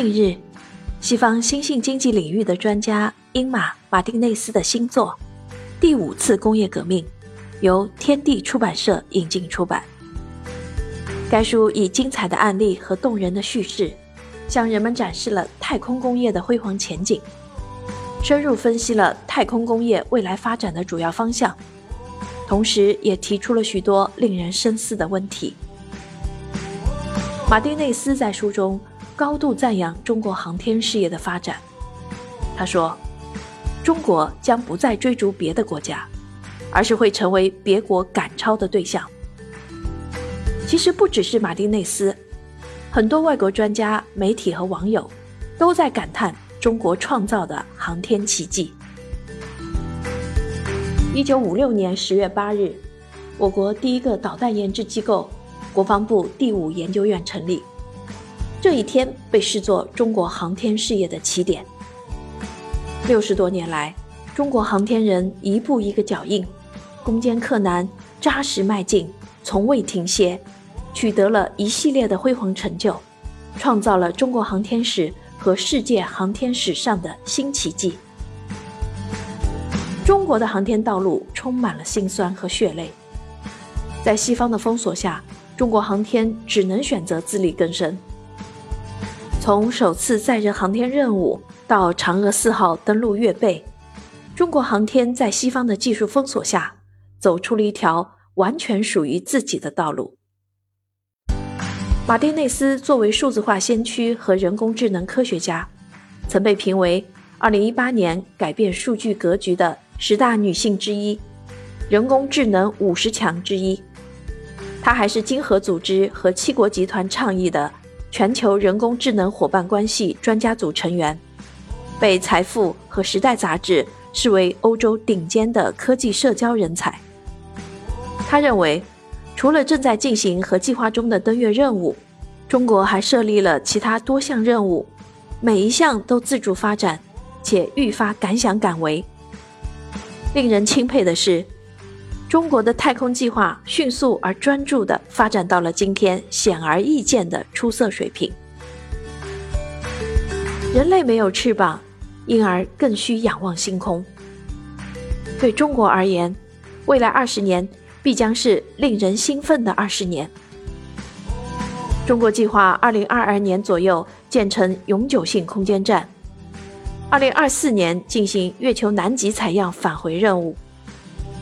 近日，西方新兴经济领域的专家英马·马丁内斯的新作《第五次工业革命》由天地出版社引进出版。该书以精彩的案例和动人的叙事，向人们展示了太空工业的辉煌前景，深入分析了太空工业未来发展的主要方向，同时也提出了许多令人深思的问题。马丁内斯在书中高度赞扬中国航天事业的发展。他说：“中国将不再追逐别的国家，而是会成为别国赶超的对象。”其实不只是马丁内斯，很多外国专家、媒体和网友都在感叹中国创造的航天奇迹。一九五六年十月八日，我国第一个导弹研制机构。国防部第五研究院成立，这一天被视作中国航天事业的起点。六十多年来，中国航天人一步一个脚印，攻坚克难，扎实迈进，从未停歇，取得了一系列的辉煌成就，创造了中国航天史和世界航天史上的新奇迹。中国的航天道路充满了辛酸和血泪，在西方的封锁下。中国航天只能选择自力更生。从首次载人航天任务到嫦娥四号登陆月背，中国航天在西方的技术封锁下，走出了一条完全属于自己的道路。马丁内斯作为数字化先驱和人工智能科学家，曾被评为2018年改变数据格局的十大女性之一，人工智能五十强之一。他还是金河组织和七国集团倡议的全球人工智能伙伴关系专家组成员，被《财富》和《时代》杂志视为欧洲顶尖的科技社交人才。他认为，除了正在进行和计划中的登月任务，中国还设立了其他多项任务，每一项都自主发展，且愈发敢想敢为。令人钦佩的是。中国的太空计划迅速而专注地发展到了今天显而易见的出色水平。人类没有翅膀，因而更需仰望星空。对中国而言，未来二十年必将是令人兴奋的二十年。中国计划二零二二年左右建成永久性空间站，二零二四年进行月球南极采样返回任务。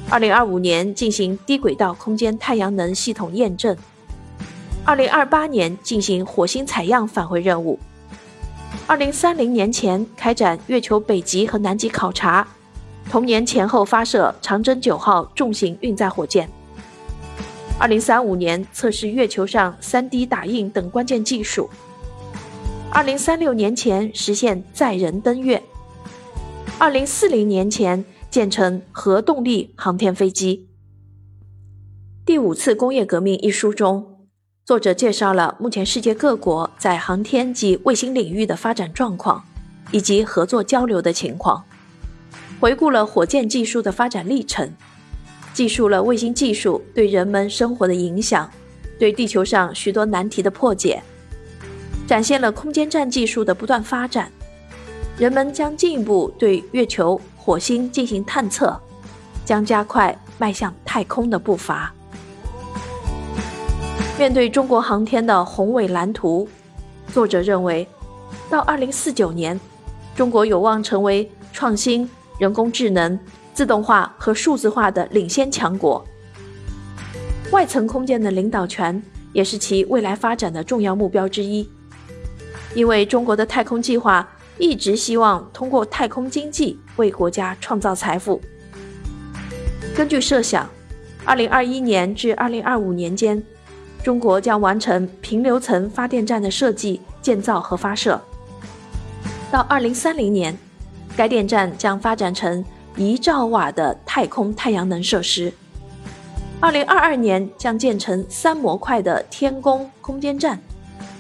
二零二五年进行低轨道空间太阳能系统验证，二零二八年进行火星采样返回任务，二零三零年前开展月球北极和南极考察，同年前后发射长征九号重型运载火箭，二零三五年测试月球上三 D 打印等关键技术，二零三六年前实现载人登月，二零四零年前。建成核动力航天飞机。第五次工业革命一书中，作者介绍了目前世界各国在航天及卫星领域的发展状况，以及合作交流的情况，回顾了火箭技术的发展历程，记述了卫星技术对人们生活的影响，对地球上许多难题的破解，展现了空间站技术的不断发展，人们将进一步对月球。火星进行探测，将加快迈向太空的步伐。面对中国航天的宏伟蓝图，作者认为，到二零四九年，中国有望成为创新、人工智能、自动化和数字化的领先强国。外层空间的领导权也是其未来发展的重要目标之一，因为中国的太空计划。一直希望通过太空经济为国家创造财富。根据设想，2021年至2025年间，中国将完成平流层发电站的设计、建造和发射。到2030年，该电站将发展成一兆瓦的太空太阳能设施。2022年将建成三模块的天宫空间站，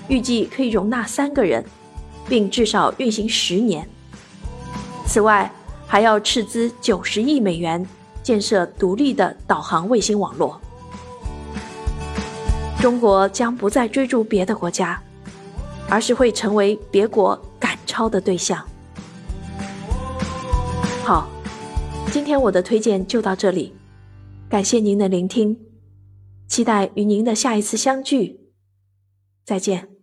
预计可以容纳三个人。并至少运行十年。此外，还要斥资九十亿美元建设独立的导航卫星网络。中国将不再追逐别的国家，而是会成为别国赶超的对象。好，今天我的推荐就到这里，感谢您的聆听，期待与您的下一次相聚，再见。